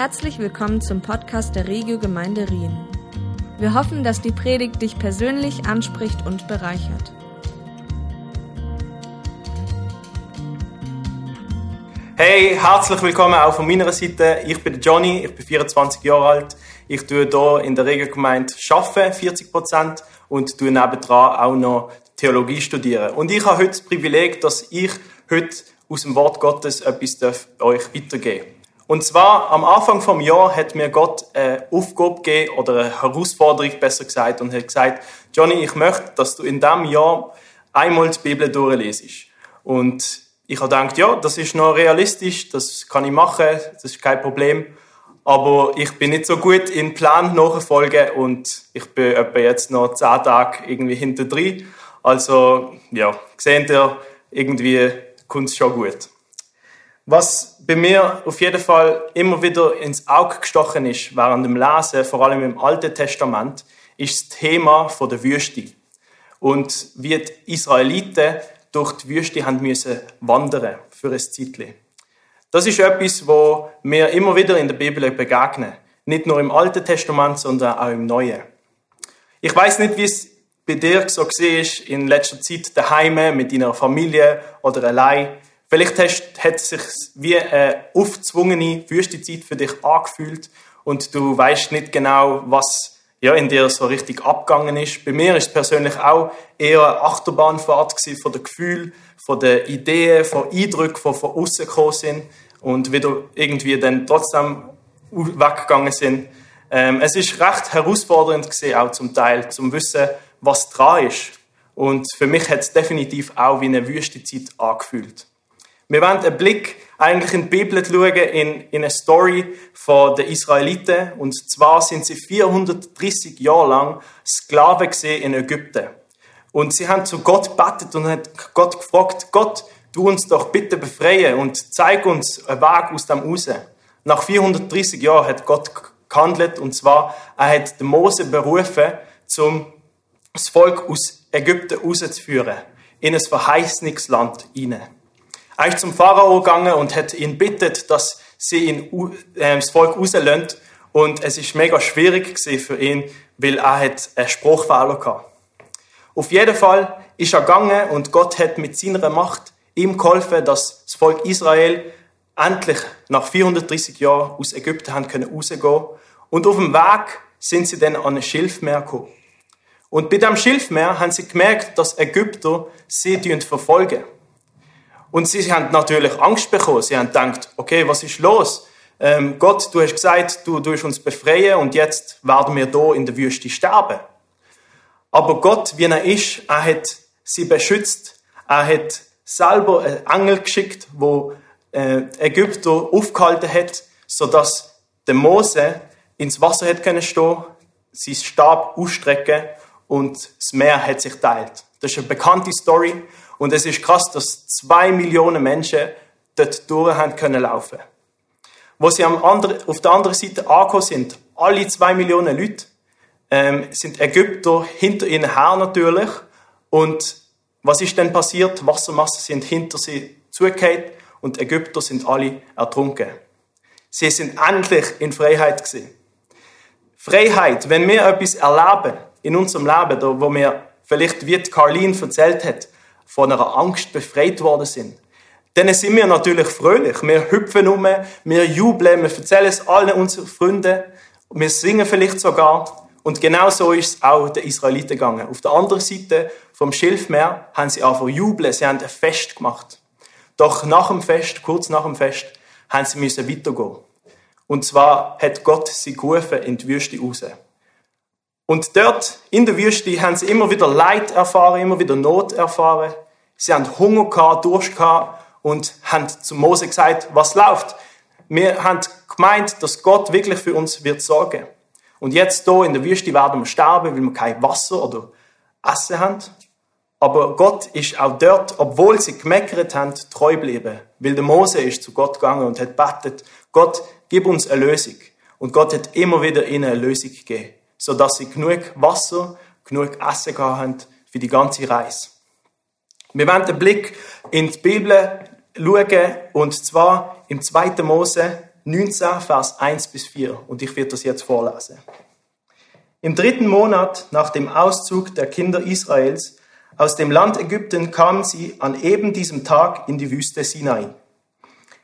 Herzlich willkommen zum Podcast der Regio Gemeinde Rien. Wir hoffen, dass die Predigt dich persönlich anspricht und bereichert. Hey, herzlich willkommen auch von meiner Seite. Ich bin Johnny, ich bin 24 Jahre alt. Ich tue hier in der Regiogemeinde arbeiten, 40 Prozent, und tue nebendran auch noch Theologie studieren. Und ich habe heute das Privileg, dass ich heute aus dem Wort Gottes etwas euch weitergeben darf. Und zwar am Anfang vom Jahr hat mir Gott eine Aufgabe gegeben oder eine Herausforderung besser gesagt und hat gesagt, Johnny, ich möchte, dass du in diesem Jahr einmal die Bibel durchlesest. Und ich habe gedacht, ja, das ist noch realistisch, das kann ich machen, das ist kein Problem. Aber ich bin nicht so gut in Plan nachfolgen und ich bin etwa jetzt noch zehn Tage irgendwie hinter drin. Also, ja, seht ihr, irgendwie kommt es schon gut. Was bei mir auf jeden Fall immer wieder ins Auge gestochen ist während dem Lesen, vor allem im Alten Testament, ist das Thema der Wüste. Und wie die Israeliten durch die Wüste haben müssen wandern für ein Zeitchen. Das ist etwas, wo mir immer wieder in der Bibel begegnen. Nicht nur im Alten Testament, sondern auch im Neuen. Ich weiß nicht, wie es bei dir so war in letzter Zeit daheim mit deiner Familie oder allein. Vielleicht hast, hat es sich wie eine aufgezwungene Wüstezeit für dich angefühlt und du weißt nicht genau, was ja, in dir so richtig abgegangen ist. Bei mir ist es persönlich auch eher eine Achterbahnfahrt von den Gefühlen, von den Ideen, von Eindrücken, die von außen gekommen sind und wieder irgendwie dann trotzdem weggegangen sind. Ähm, es ist recht herausfordernd gewesen, auch zum Teil, zum Wissen, was dran ist. Und für mich hat es definitiv auch wie eine Wüstezeit angefühlt. Wir wollen einen Blick eigentlich in die Bibel schauen, in, in eine Story von den Israeliten. Und zwar sind sie 430 Jahre lang Sklaven in Ägypten. Und sie haben zu Gott betet und haben Gott gefragt, Gott, du uns doch bitte befreien und zeig uns einen Weg aus dem raus. Nach 430 Jahren hat Gott gehandelt und zwar, er hat den Mose berufen, um das Volk aus Ägypten rauszuführen, in ein Verheißungsland hinein. Ist zum Pharao gegangen und hat ihn bittet, dass sie ihn, äh, das Volk rauslösen. Und es ist mega schwierig für ihn, weil er hat einen Spruchfehler hatte. Auf jeden Fall ist er gegangen und Gott hat mit seiner Macht ihm geholfen, dass das Volk Israel endlich nach 430 Jahren aus Ägypten haben können rausgehen. Und auf dem Weg sind sie dann an ein Schilfmeer gekommen. Und bei dem Schilfmeer haben sie gemerkt, dass Ägypter sie verfolgen. Und sie haben natürlich Angst bekommen. Sie haben gedacht, okay, was ist los? Ähm, Gott, du hast gesagt, du wirst uns befreien und jetzt werden wir hier in der Wüste sterben. Aber Gott, wie er ist, er hat sie beschützt. Er hat selber einen Engel geschickt, wo äh, Ägypter aufgehalten hat, sodass der Mose ins Wasser hat können stehen, sein Stab ausstrecken und das Meer hat sich teilt. Das ist eine bekannte Story und es ist krass, dass zwei Millionen Menschen dort durch haben können laufen. Wo sie am anderen, auf der anderen Seite angekommen sind, alle zwei Millionen Leute, ähm, sind Ägypter hinter ihnen her natürlich. Und was ist denn passiert? Wassermassen sind hinter sie zugefallen und Ägypter sind alle ertrunken. Sie sind endlich in Freiheit gewesen. Freiheit, wenn wir etwas erleben in unserem Leben, wo wir vielleicht, wie Carlin erzählt hat, von einer Angst befreit worden sind, dann sind wir natürlich fröhlich. Wir hüpfen um, wir jubeln, wir erzählen es allen unseren Freunden, wir singen vielleicht sogar. Und genau so ist es auch den Israeliten gegangen. Auf der anderen Seite vom Schilfmeer haben sie angefangen jubeln, sie haben ein Fest gemacht. Doch nach dem Fest, kurz nach dem Fest, haben sie müssen weitergehen. Und zwar hat Gott sie gerufen in die Wüste raus. Und dort in der Wüste haben sie immer wieder Leid erfahren, immer wieder Not erfahren. Sie haben Hunger gehabt, Durst gehabt und haben zu Mose gesagt, was läuft. Wir haben gemeint, dass Gott wirklich für uns wird sorgen. Und jetzt hier in der Wüste werden wir sterben, weil wir kein Wasser oder Essen haben. Aber Gott ist auch dort, obwohl sie gemeckert haben, treu geblieben. Weil der Mose ist zu Gott gegangen und hat betet, Gott, gib uns eine Lösung. Und Gott hat immer wieder ihnen eine Lösung gegeben sodass sie genug Wasser, genug Essen haben für die ganze Reise. Wir werden den Blick in die Bibel schauen, und zwar im 2. Mose 19, Vers 1 bis 4. Und ich werde das jetzt vorlesen. Im dritten Monat nach dem Auszug der Kinder Israels aus dem Land Ägypten kamen sie an eben diesem Tag in die Wüste Sinai.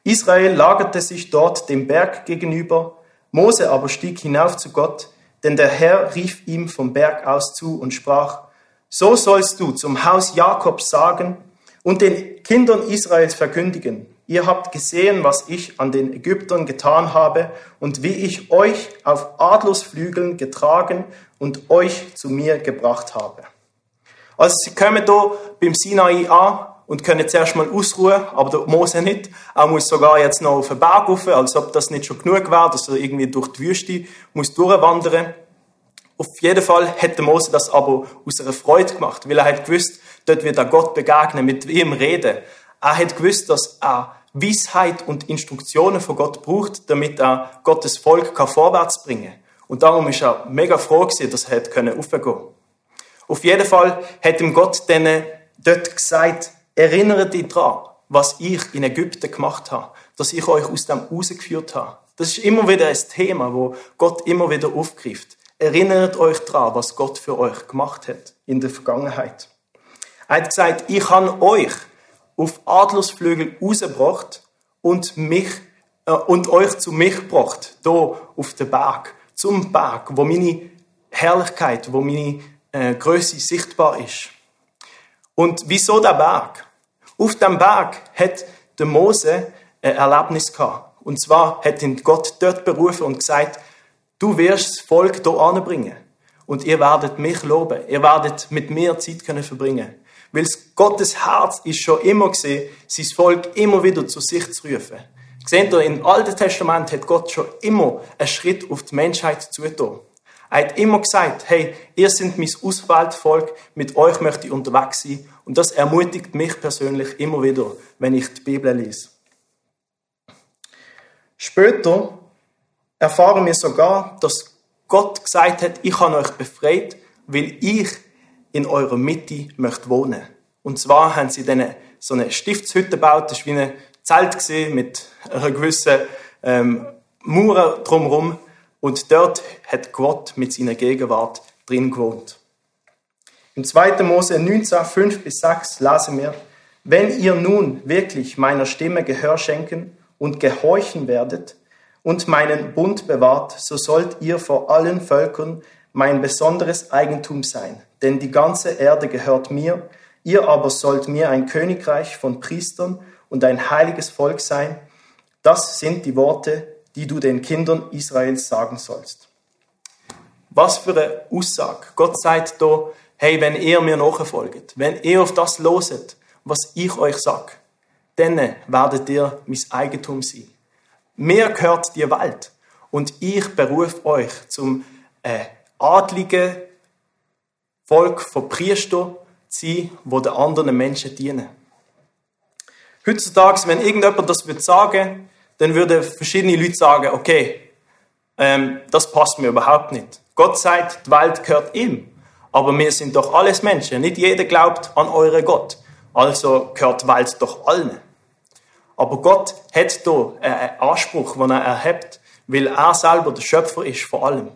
Israel lagerte sich dort dem Berg gegenüber, Mose aber stieg hinauf zu Gott, denn der Herr rief ihm vom Berg aus zu und sprach, so sollst du zum Haus Jakobs sagen und den Kindern Israels verkündigen, ihr habt gesehen, was ich an den Ägyptern getan habe und wie ich euch auf Adlersflügeln getragen und euch zu mir gebracht habe. Also sie kommen hier beim Sinai an und können zuerst mal ausruhen, aber der Mose nicht. Er muss sogar jetzt noch auf den Berg rauf, als ob das nicht schon genug wäre, dass er irgendwie durch die Wüste muss durchwandern. Auf jeden Fall hätte Mose das aber aus einer Freude gemacht, weil er hat gewusst, dort wird er Gott begegnen, mit ihm reden. Er hat gewusst, dass er Weisheit und Instruktionen von Gott braucht, damit er Gottes Volk kann vorwärts bringen. Und darum ist er mega froh gewesen, dass er aufgehen konnte. Auf jeden Fall hat ihm Gott denen dort gesagt, erinnere dich daran, was ich in Ägypten gemacht habe, dass ich euch aus dem rausgeführt habe. Das ist immer wieder ein Thema, wo Gott immer wieder aufgreift. Erinnert euch daran, was Gott für euch gemacht hat in der Vergangenheit. Er hat gesagt, ich habe euch auf Adlersflügel rausgebracht und mich äh, und euch zu mich gebracht, hier auf den Berg, zum Berg, wo meine Herrlichkeit, wo meine äh, Größe sichtbar ist. Und wieso der Berg? Auf dem Berg hat der Mose ein Erlebnis gehabt. Und zwar hat ihn Gott dort berufen und gesagt, du wirst das Volk hier anbringen. Und ihr werdet mich loben. Ihr werdet mit mir Zeit können verbringen. Weil Gottes Herz ist schon immer gesehen, sein Volk immer wieder zu sich zu rufen. Seht ihr, im Alten Testament hat Gott schon immer einen Schritt auf die Menschheit zugetan. Er hat immer gesagt, hey, ihr seid mein Auswahlvolk, mit euch möchte ich unterwegs sein. Und das ermutigt mich persönlich immer wieder, wenn ich die Bibel lese. Später erfahren wir sogar, dass Gott gesagt hat, ich habe euch befreit, weil ich in eurer Mitte möchte wohnen. Und zwar haben sie dann so eine Stiftshütte gebaut, das war wie ein Zelt mit einer gewissen ähm, Mauer drumherum. Und dort hat Gott mit seiner Gegenwart drin gewohnt. Im 2. Mose 19, 5 bis 6 lasen wir, wenn ihr nun wirklich meiner Stimme Gehör schenken und gehorchen werdet und meinen Bund bewahrt, so sollt ihr vor allen Völkern mein besonderes Eigentum sein, denn die ganze Erde gehört mir, ihr aber sollt mir ein Königreich von Priestern und ein heiliges Volk sein. Das sind die Worte, die du den Kindern Israels sagen sollst. Was für eine Aussage. Gott sagt da, hey, wenn ihr mir nachfolgt, wenn ihr auf das loset, was ich euch sag, dann werdet ihr mein Eigentum sein. Mir gehört die Welt und ich berufe euch zum äh, adligen Volk von Priester zu sein, wo den anderen Menschen dienen. Heutzutage, wenn irgendjemand das würde sagen, dann würden verschiedene Leute sagen, okay, ähm, das passt mir überhaupt nicht. Gott sagt, die Welt gehört ihm. Aber wir sind doch alles Menschen. Nicht jeder glaubt an euren Gott. Also gehört die Welt doch allen. Aber Gott hat hier einen Anspruch, den er erhebt, weil er selber der Schöpfer ist von allem.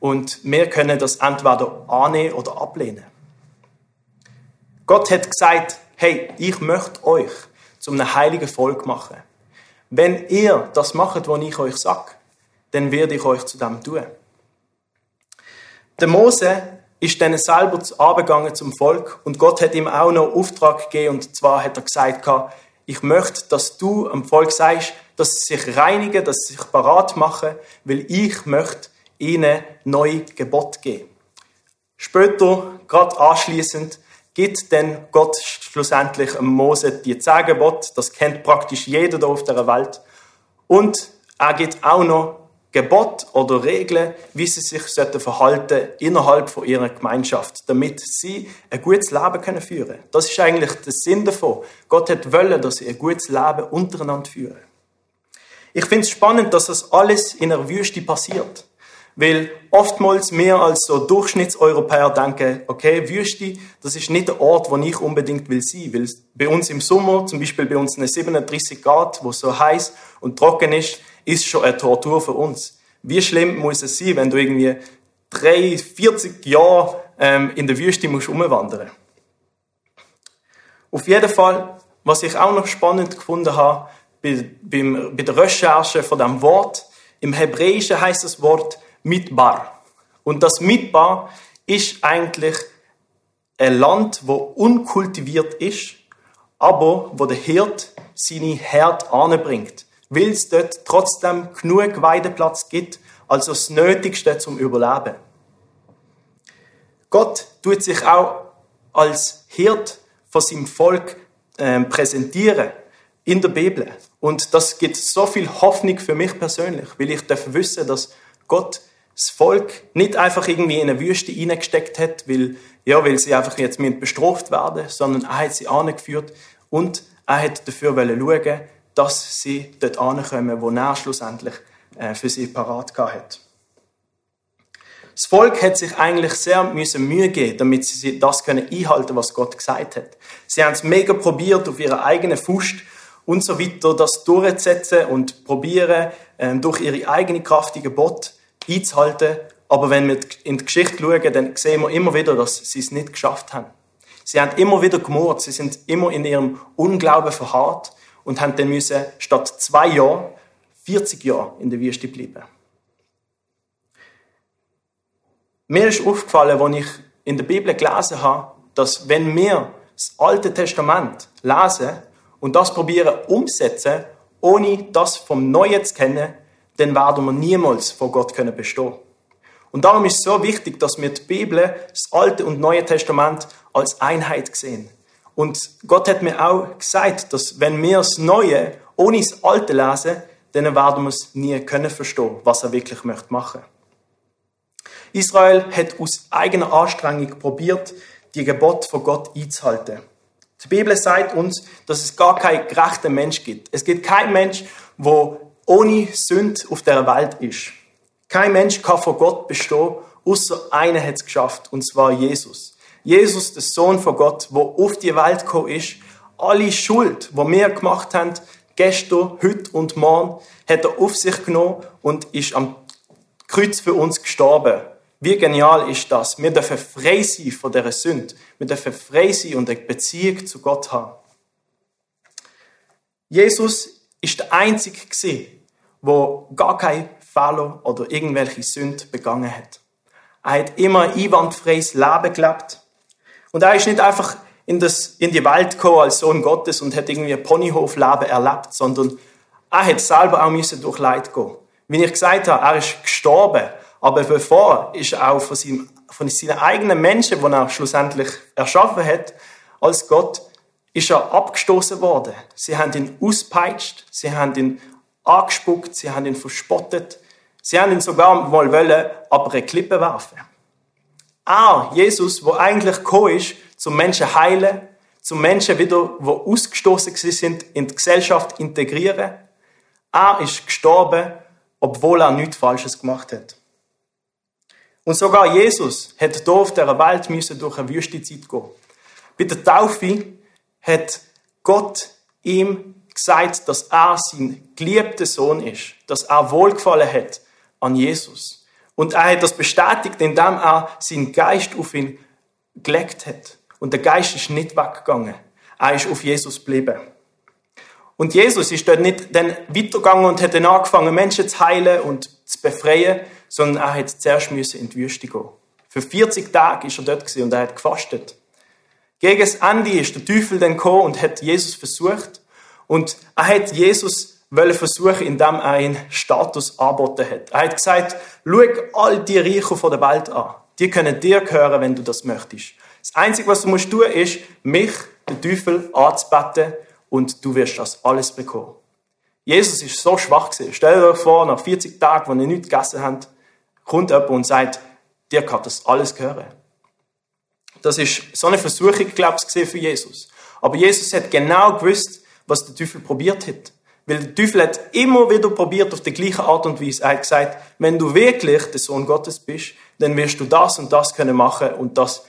Und wir können das entweder annehmen oder ablehnen. Gott hat gesagt, hey, ich möchte euch zum heiligen Volk machen. Wenn ihr das macht, was ich euch sage, dann werde ich euch zu dem tun. Der Mose ist dann selber abgegangen zum Volk und Gott hat ihm auch noch Auftrag gegeben und zwar hat er gesagt, ich möchte, dass du am Volk sagst, dass sie sich reinigen, dass sie sich parat machen, weil ich möchte ihnen neue Gebot geben. Später, gerade anschließend, gibt dann Gott schlussendlich Mose die zehn. Das kennt praktisch jeder da auf der Welt. Und er gibt auch noch Gebot oder Regeln, wie sie sich verhalten innerhalb von ihrer Gemeinschaft, damit sie ein gutes Leben können führen. Das ist eigentlich der Sinn davon. Gott hat wollen, dass sie ein gutes Leben untereinander führen. Ich finde es spannend, dass das alles in einer Wüste passiert. Weil oftmals mehr als so Durchschnittseuropäer denken, okay, Wüste, das ist nicht der Ort, wo ich unbedingt will sein. Weil bei uns im Sommer, zum Beispiel bei uns eine 37 Grad, wo so heiß und trocken ist, ist schon eine Tortur für uns. Wie schlimm muss es sein, wenn du irgendwie drei, 40 Jahre ähm, in der Wüste musst umwandern. Auf jeden Fall, was ich auch noch spannend gefunden habe, bei, beim, bei der Recherche von dem Wort, im Hebräischen heißt das Wort Mitbar. Und das Mitbar ist eigentlich ein Land, wo unkultiviert ist, aber wo der Hirt seine Herd anbringt, weil es dort trotzdem genug Weideplatz gibt, also das Nötigste zum Überleben. Gott tut sich auch als Hirt von seinem Volk äh, präsentieren in der Bibel. Und das gibt so viel Hoffnung für mich persönlich, weil ich darf wissen, dass Gott das Volk nicht einfach irgendwie in eine Wüste hineingesteckt hat, weil, ja, weil sie einfach jetzt bestraft werden, sondern er hat sie angeführt und er hat dafür schauen, dass sie dort ankommen, wo er schlussendlich äh, für sie parat hat. Das Volk hat sich eigentlich sehr müssen Mühe geben, damit sie das können einhalten, was Gott gesagt hat. Sie haben es mega probiert auf ihre eigene Fuß und so weiter, das durchzusetzen und probieren ähm, durch ihre eigene Kraft die Gebot einzuhalten. Aber wenn wir in die Geschichte schauen, dann sehen wir immer wieder, dass sie es nicht geschafft haben. Sie haben immer wieder gemurrt, sie sind immer in ihrem Unglauben verharrt und haben dann müssen statt zwei Jahren 40 Jahre in der Wüste bleiben. Mir ist aufgefallen, als ich in der Bibel gelesen habe, dass wenn wir das Alte Testament lesen und das probieren umsetzen, ohne das vom Neuen zu kennen, dann werden wir niemals vor Gott können bestehen. Und darum ist es so wichtig, dass wir die Bibel, das Alte und Neue Testament als Einheit sehen. Und Gott hat mir auch gesagt, dass wenn wir das Neue ohne das Alte lesen, dann werden wir es nie können verstehen, was er wirklich möchte machen. Israel hat aus eigener Anstrengung probiert, die Gebote von Gott einzuhalten. Die Bibel sagt uns, dass es gar keinen gerechten Mensch gibt. Es gibt keinen Mensch, der ohne Sünde auf der Welt ist. Kein Mensch kann vor Gott bestehen, außer einer hat es geschafft, und zwar Jesus. Jesus, der Sohn von Gott, der auf die Welt gekommen ist, alle Schuld, die wir gemacht haben, gestern, heute und morgen, hat er auf sich genommen und ist am Kreuz für uns gestorben. Wie genial ist das? Wir dürfen frei sein von dieser Sünde. Wir dürfen frei sein und eine Beziehung zu Gott haben. Jesus ist der Einzige der gar keinen Fehler oder irgendwelche Sünde begangen hat. Er hat immer ein einwandfreies Leben gelebt. Und er ist nicht einfach in, das, in die Welt gekommen als Sohn Gottes und hat irgendwie ein Ponyhofleben erlebt, sondern er hat selber auch müssen durch Leid gehen. Wie ich gesagt habe, er ist gestorben aber bevor ist er auch von, seinem, von seinen eigenen Menschen, die er schlussendlich erschaffen hat, als Gott, ist er abgestoßen worden. Sie haben ihn auspeitscht, sie haben ihn angespuckt, sie haben ihn verspottet, sie haben ihn sogar mal wollen, aber eine Klippe werfen. Er, Jesus, wo eigentlich gekommen ist, zum Menschen heilen, zum Menschen wieder, wo ausgestoßen sind, in die Gesellschaft integrieren. Er ist gestorben, obwohl er nichts Falsches gemacht hat. Und sogar Jesus hat hier auf dieser Welt müssen durch eine Wüstezeit gehen. Bei der Taufe hat Gott ihm gesagt, dass er sein geliebter Sohn ist, dass er Wohlgefallen hat an Jesus. Und er hat das bestätigt, indem er seinen Geist auf ihn gelegt hat. Und der Geist ist nicht weggegangen. Er ist auf Jesus geblieben. Und Jesus ist dort nicht dann weitergegangen und hat dann angefangen, Menschen zu heilen und zu befreien, sondern er hat zuerst in die Wüste gehen. Für 40 Tage ist er dort und er hat gefastet. Gegen das Ende ist der Teufel dann gekommen und hat Jesus versucht. Und er hat Jesus wollen versuchen, indem er einen Status angeboten hat. Er hat gesagt, schau all die Reichen von der Welt an. Die können dir gehören, wenn du das möchtest. Das Einzige, was du musst tun, ist, mich, den Teufel, anzubeten und du wirst das alles bekommen. Jesus ist so schwach gewesen. Stell dir vor, nach 40 Tagen, wo ihr nichts gegessen habt, kommt jemand und sagt, dir kann das alles gehören. Das ist so eine Versuchung, glaube ich, für Jesus. Aber Jesus hat genau gewusst, was der Teufel probiert hat. Weil der Teufel hat immer wieder probiert, auf die gleiche Art und Weise. Er hat gesagt, wenn du wirklich der Sohn Gottes bist, dann wirst du das und das können machen und das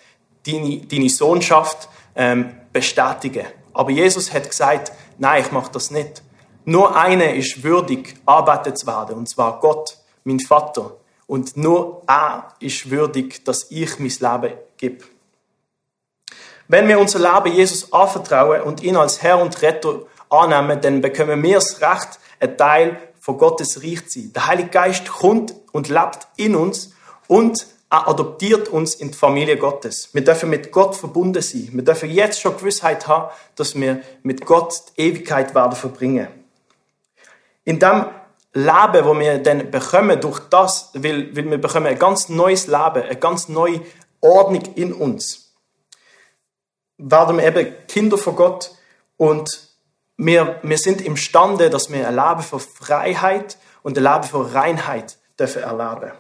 deine, deine Sohnschaft ähm, bestätigen. Aber Jesus hat gesagt, nein, ich mache das nicht. Nur einer ist würdig, arbeitet zu werden, und zwar Gott, mein Vater. Und nur er ist würdig, dass ich mein Leben gebe. Wenn wir unser Leben Jesus anvertrauen und ihn als Herr und Retter annehmen, dann bekommen wir das Recht, ein Teil von Gottes Reich zu sein. Der Heilige Geist kommt und lebt in uns und er adoptiert uns in die Familie Gottes. Wir dürfen mit Gott verbunden sein. Wir dürfen jetzt schon Gewissheit haben, dass wir mit Gott die Ewigkeit werden verbringen. In dem Leben, wo wir dann bekommen, durch das, weil, weil wir bekommen ein ganz neues Leben, eine ganz neue Ordnung in uns, werden wir eben Kinder von Gott und wir, wir sind imstande, dass wir ein Leben von Freiheit und ein Leben von Reinheit dürfen erleben.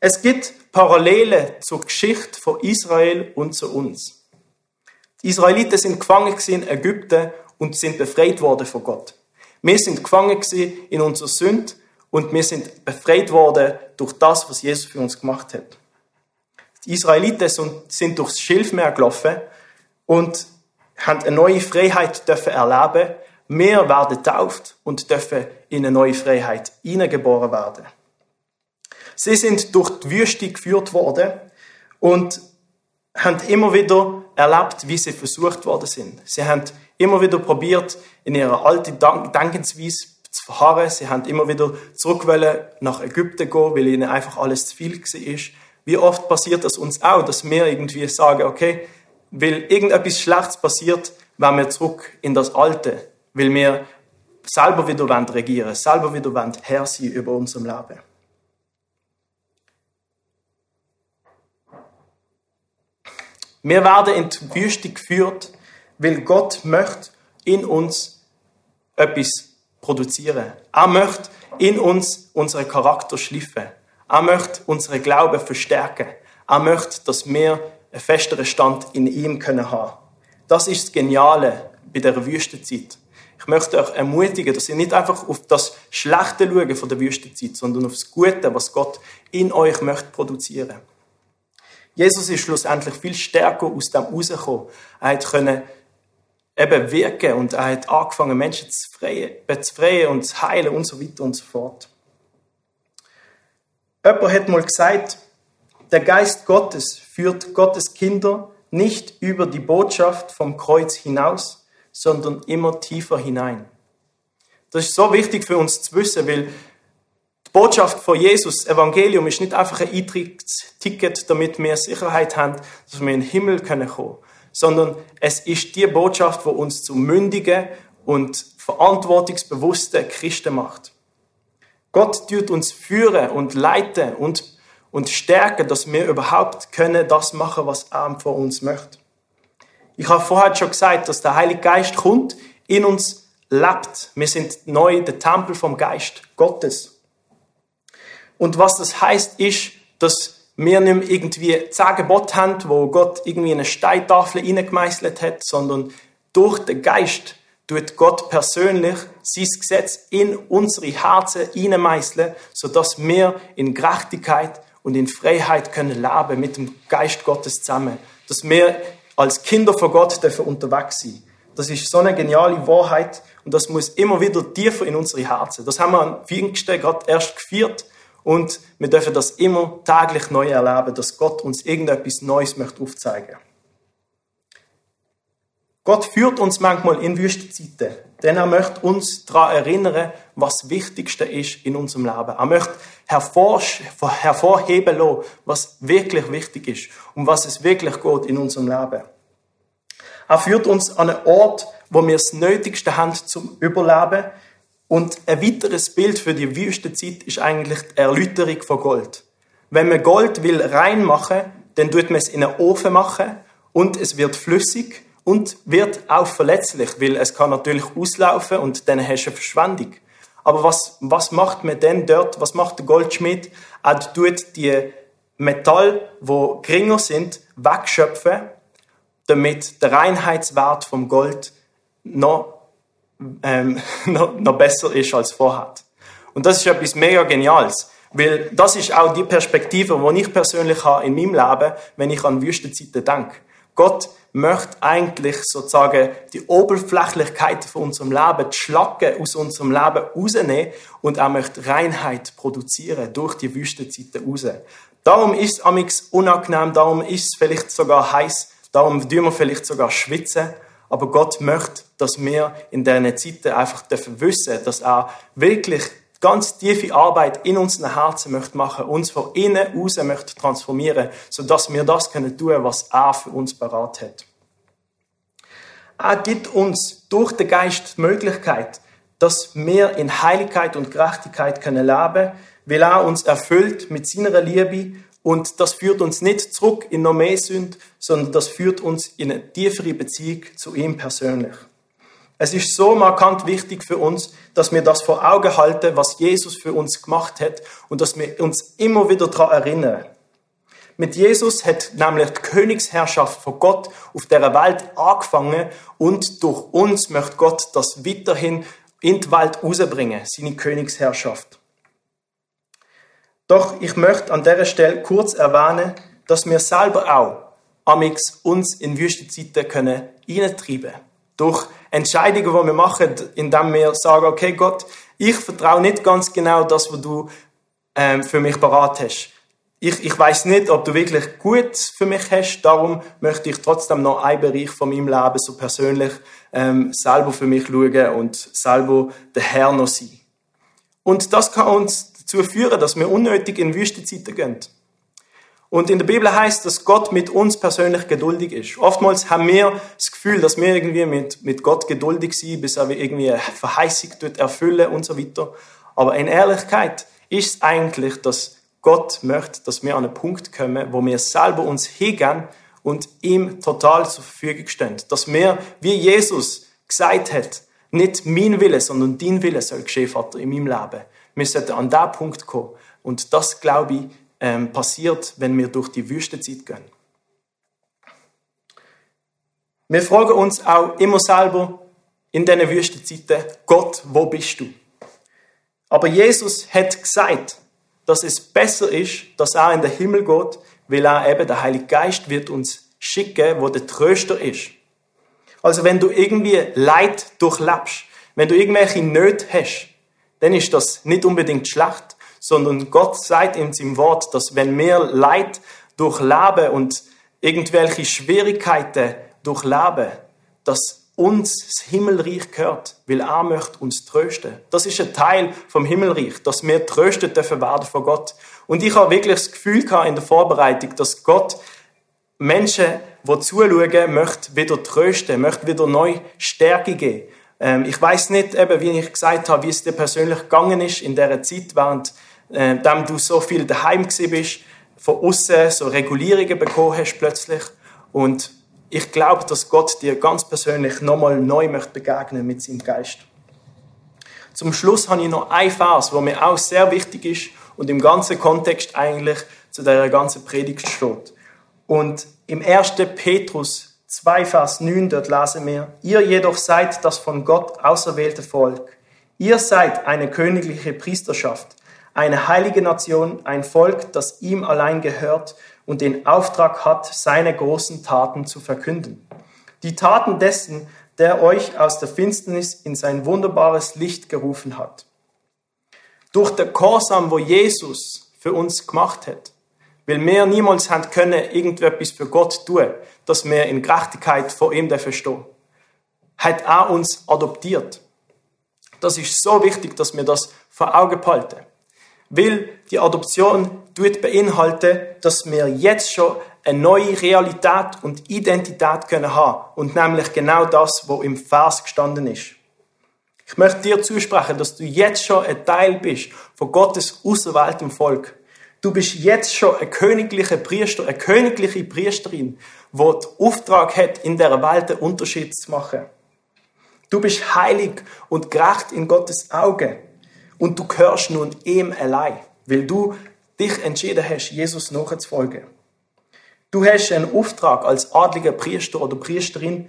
Es gibt Parallele zur Geschichte von Israel und zu uns. Die Israeliten sind gefangen in Ägypten und sind befreit worden von Gott. Wir sind gefangen in unserer Sünde und wir sind befreit worden durch das, was Jesus für uns gemacht hat. Die Israeliten sind durchs Schilfmeer gelaufen und haben eine neue Freiheit dürfen erleben. Wir werden tauft und dürfen in eine neue Freiheit hineingeboren werden. Sie sind durch die Wüste geführt worden und haben immer wieder erlebt, wie sie versucht worden sind. Sie haben immer wieder probiert, in ihrer alten Denkensweise zu verharren. Sie haben immer wieder zurück nach Ägypten gehen, weil ihnen einfach alles zu viel war. Wie oft passiert das uns auch, dass wir irgendwie sagen, okay, weil irgendetwas Schlechtes passiert, wenn wir zurück in das Alte, weil wir selber wieder regieren wollen, selber wieder Herr sein über unserem Leben. Wir werden in die Wüste geführt, weil Gott möchte in uns etwas produzieren. Er möchte in uns unseren Charakter schliffen. Er möchte unseren Glauben verstärken. Er möchte, dass wir einen festeren Stand in ihm können haben. Das ist das Geniale bei der Wüstenzeit. Ich möchte euch ermutigen, dass ihr nicht einfach auf das Schlechte schaut von der Wüstenzeit, sondern auf das Gute, was Gott in euch möchte produzieren. Jesus ist schlussendlich viel stärker aus dem rausgekommen. Er hat können eben wirken und er hat angefangen, Menschen zu befreien und zu heilen und so weiter und so fort. Jemand hat mal gesagt, der Geist Gottes führt Gottes Kinder nicht über die Botschaft vom Kreuz hinaus, sondern immer tiefer hinein. Das ist so wichtig für uns zu wissen, weil die Botschaft von Jesus, Evangelium, ist nicht einfach ein Eintrittsticket, damit wir Sicherheit haben, dass wir in den Himmel kommen können, sondern es ist die Botschaft, die uns zu mündigen und verantwortungsbewussten Christen macht. Gott tut uns führen und leiten und, und stärken, dass wir überhaupt können das machen, was er von uns möchte. Ich habe vorher schon gesagt, dass der Heilige Geist kommt, in uns lebt. Wir sind neu der Tempel vom Geist Gottes. Und was das heißt, ist, dass wir nicht mehr irgendwie zehn Gebote haben, wo Gott irgendwie eine Steintafel hineingemeißelt hat, sondern durch den Geist tut Gott persönlich sein Gesetz in unsere Herzen hineinmeißeln, sodass wir in Gerechtigkeit und in Freiheit können leben mit dem Geist Gottes zusammen. Dass wir als Kinder von Gott dürfen unterwegs sein. Das ist so eine geniale Wahrheit und das muss immer wieder tiefer in unsere Herzen. Das haben wir an Pfingsten gerade erst geführt und wir dürfen das immer täglich neu erleben, dass Gott uns irgendetwas Neues möchte aufzeigen. Gott führt uns manchmal in Wüstenzeiten, denn er möchte uns daran erinnern, was das Wichtigste ist in unserem Leben. Er möchte hervorheben lassen, was wirklich wichtig ist und was es wirklich geht in unserem Leben. Er führt uns an einen Ort, wo wir das Nötigste haben zum Überleben, und ein weiteres Bild für die Wüstenzeit ist eigentlich die Erläuterung von Gold. Wenn man Gold will reinmachen, dann tut man es in einen Ofen machen und es wird flüssig und wird auch verletzlich, weil es kann natürlich auslaufen und dann hast du eine Verschwendung. Aber was, was macht man denn dort? Was macht der Goldschmied? Er tut die Metall, wo geringer sind, wegschöpfen, damit der Reinheitswert vom Gold noch ähm, noch, noch besser ist als vorher. Und das ist etwas mega Geniales. Weil das ist auch die Perspektive, die ich persönlich habe in meinem Leben, wenn ich an Wüstenzeiten denke. Gott möchte eigentlich sozusagen die Oberflächlichkeit von unserem Leben, die Schlacken aus unserem Leben rausnehmen und er möchte Reinheit produzieren durch die Wüstenzeiten raus. Darum ist es amix unangenehm, darum ist es vielleicht sogar heiß, darum dürfen wir vielleicht sogar schwitzen. Aber Gott möchte, dass wir in diesen Zeiten einfach wissen, dass er wirklich ganz tiefe Arbeit in unseren Herzen möchte machen, uns von innen raus möchte transformieren, sodass wir das können tun, was er für uns parat hat. Er gibt uns durch den Geist die Möglichkeit, dass wir in Heiligkeit und Gerechtigkeit können leben, weil er uns erfüllt mit seiner Liebe und das führt uns nicht zurück in noch mehr Sünde, sondern das führt uns in eine tiefere Beziehung zu ihm persönlich. Es ist so markant wichtig für uns, dass wir das vor Augen halten, was Jesus für uns gemacht hat und dass wir uns immer wieder daran erinnern. Mit Jesus hat nämlich die Königsherrschaft von Gott auf der Welt angefangen und durch uns möchte Gott das weiterhin in die Welt rausbringen, seine Königsherrschaft. Doch ich möchte an dieser Stelle kurz erwähnen, dass wir selber auch amix uns in Wüstenzeiten können eintreiben können durch Entscheidungen, die wir machen, indem wir sagen, okay Gott, ich vertraue nicht ganz genau das, was du ähm, für mich parat hast. Ich, ich weiß nicht, ob du wirklich gut für mich hast, darum möchte ich trotzdem noch einen Bereich von meinem Leben so persönlich ähm, selber für mich schauen und selber der Herr noch sein. Und das kann uns dazu führen, dass wir unnötig in Wüstenzeiten gehen. Und in der Bibel heißt, dass Gott mit uns persönlich geduldig ist. Oftmals haben wir das Gefühl, dass wir irgendwie mit, mit Gott geduldig sind, bis er irgendwie Verheißung erfüllen und so weiter. Aber in Ehrlichkeit ist es eigentlich, dass Gott möchte, dass wir an einen Punkt kommen, wo wir selber uns hingehen und ihm total zur Verfügung stehen. Dass wir, wie Jesus gesagt hat, nicht mein Wille, sondern dein Wille soll geschehen, Vater, in meinem Leben. Wir sollten an diesen Punkt kommen. Und das, glaube ich, ähm, passiert, wenn wir durch die Wüstenzeit gehen. Wir fragen uns auch immer selber in diesen Wüstenzeiten, Gott, wo bist du? Aber Jesus hat gesagt, dass es besser ist, dass er in den Himmel geht, weil er eben der Heilige Geist wird uns schicken, wo der Tröster ist. Also wenn du irgendwie Leid durchlebst, wenn du irgendwelche Nöte hast, dann ist das nicht unbedingt schlecht, sondern Gott sagt in seinem Wort, dass wenn wir Leid durchleben und irgendwelche Schwierigkeiten durchleben, dass uns das Himmelreich gehört, weil er möchte uns trösten. Das ist ein Teil vom Himmelreich, dass wir tröstet dürfen werden von Gott. Und ich habe wirklich das Gefühl in der Vorbereitung, dass Gott Menschen, die zuschauen, möchte wieder trösten, möchte wieder neu Stärke geben. Ähm, ich weiß nicht, wie ich gesagt habe, wie es dir persönlich gegangen ist in dieser Zeit, während äh, du so viel daheim bist, von außen so Regulierungen bekommen hast plötzlich. Und ich glaube, dass Gott dir ganz persönlich nochmal neu möchte begegnen mit seinem Geist. Zum Schluss habe ich noch ein Vers, wo mir auch sehr wichtig ist und im ganzen Kontext eigentlich zu der ganzen Predigt steht. Und im 1. Petrus 2, Vers 9, dort lesen wir, ihr jedoch seid das von Gott auserwählte Volk. Ihr seid eine königliche Priesterschaft, eine heilige Nation, ein Volk, das ihm allein gehört und den Auftrag hat, seine großen Taten zu verkünden. Die Taten dessen, der euch aus der Finsternis in sein wunderbares Licht gerufen hat. Durch der Korsam, wo Jesus für uns gemacht hat, weil wir niemals haben können irgendetwas für Gott tun, dass wir in Gerechtigkeit vor ihm verstehen, hat er uns adoptiert. Das ist so wichtig, dass wir das vor Augen behalten. Weil die Adoption tut beinhalten, dass wir jetzt schon eine neue Realität und Identität können haben und nämlich genau das, wo im Vers gestanden ist. Ich möchte dir zusprechen, dass du jetzt schon ein Teil bist von Gottes auserwähltem Volk. Du bist jetzt schon ein königlicher Priester, eine königliche Priesterin, die den Auftrag hat, in der Welt einen Unterschied zu machen. Du bist heilig und gerecht in Gottes Augen und du gehörst nun ihm allein, weil du dich entschieden hast, Jesus nachzufolgen. Du hast einen Auftrag als adliger Priester oder Priesterin,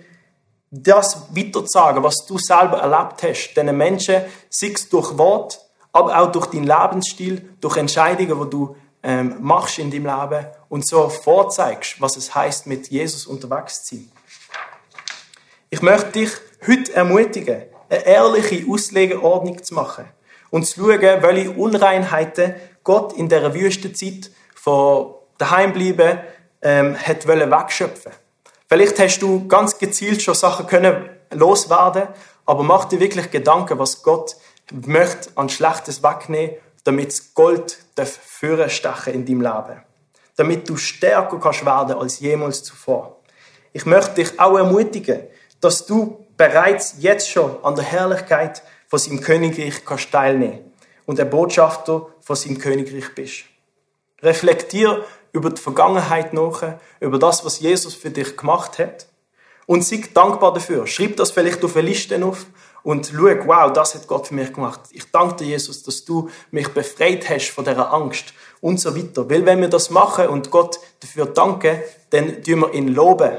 das weiterzusagen, was du selber erlebt hast, diesen Menschen, sei es durch Wort, aber auch durch deinen Lebensstil, durch Entscheidungen, die du ähm, machst in deinem Leben und so vorzeigst, was es heißt, mit Jesus unterwegs zu sein. Ich möchte dich heute ermutigen, eine ehrliche Auslegeordnung zu machen und zu schauen, welche Unreinheiten Gott in der Wüstenzeit von daheim bleiben ähm, hat wegschöpfen. Vielleicht hast du ganz gezielt schon Sachen können loswerden, aber mach dir wirklich Gedanken, was Gott möchte an Schlechtes wegnehmen, damit das Gold führen stechen in deinem Leben. Damit du stärker kannst werden als jemals zuvor. Ich möchte dich auch ermutigen, dass du bereits jetzt schon an der Herrlichkeit von seinem Königreich kannst teilnehmen und ein Botschafter von seinem Königreich bist. Reflektier über die Vergangenheit nach, über das, was Jesus für dich gemacht hat und sei dankbar dafür. Schreib das vielleicht auf eine Liste auf und schau, wow, das hat Gott für mich gemacht. Ich danke dir, Jesus, dass du mich befreit hast von dieser Angst und so weiter. Weil wenn wir das machen und Gott dafür danken, dann tun wir ihn loben.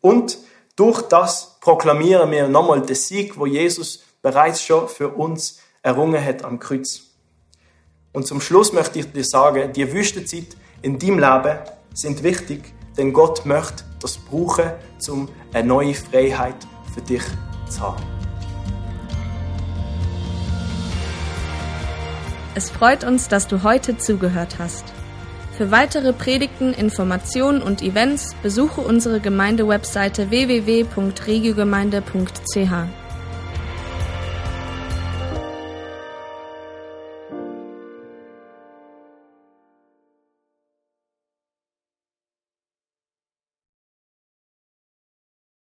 Und durch das proklamieren wir nochmal den Sieg, wo Jesus bereits schon für uns errungen hat am Kreuz. Und zum Schluss möchte ich dir sagen, die Wüstenzeit in deinem Leben sind wichtig, denn Gott möchte das brauchen, um eine neue Freiheit für dich zu haben. Es freut uns, dass du heute zugehört hast. Für weitere Predigten, Informationen und Events besuche unsere Gemeindewebseite www.regiogemeinde.ch.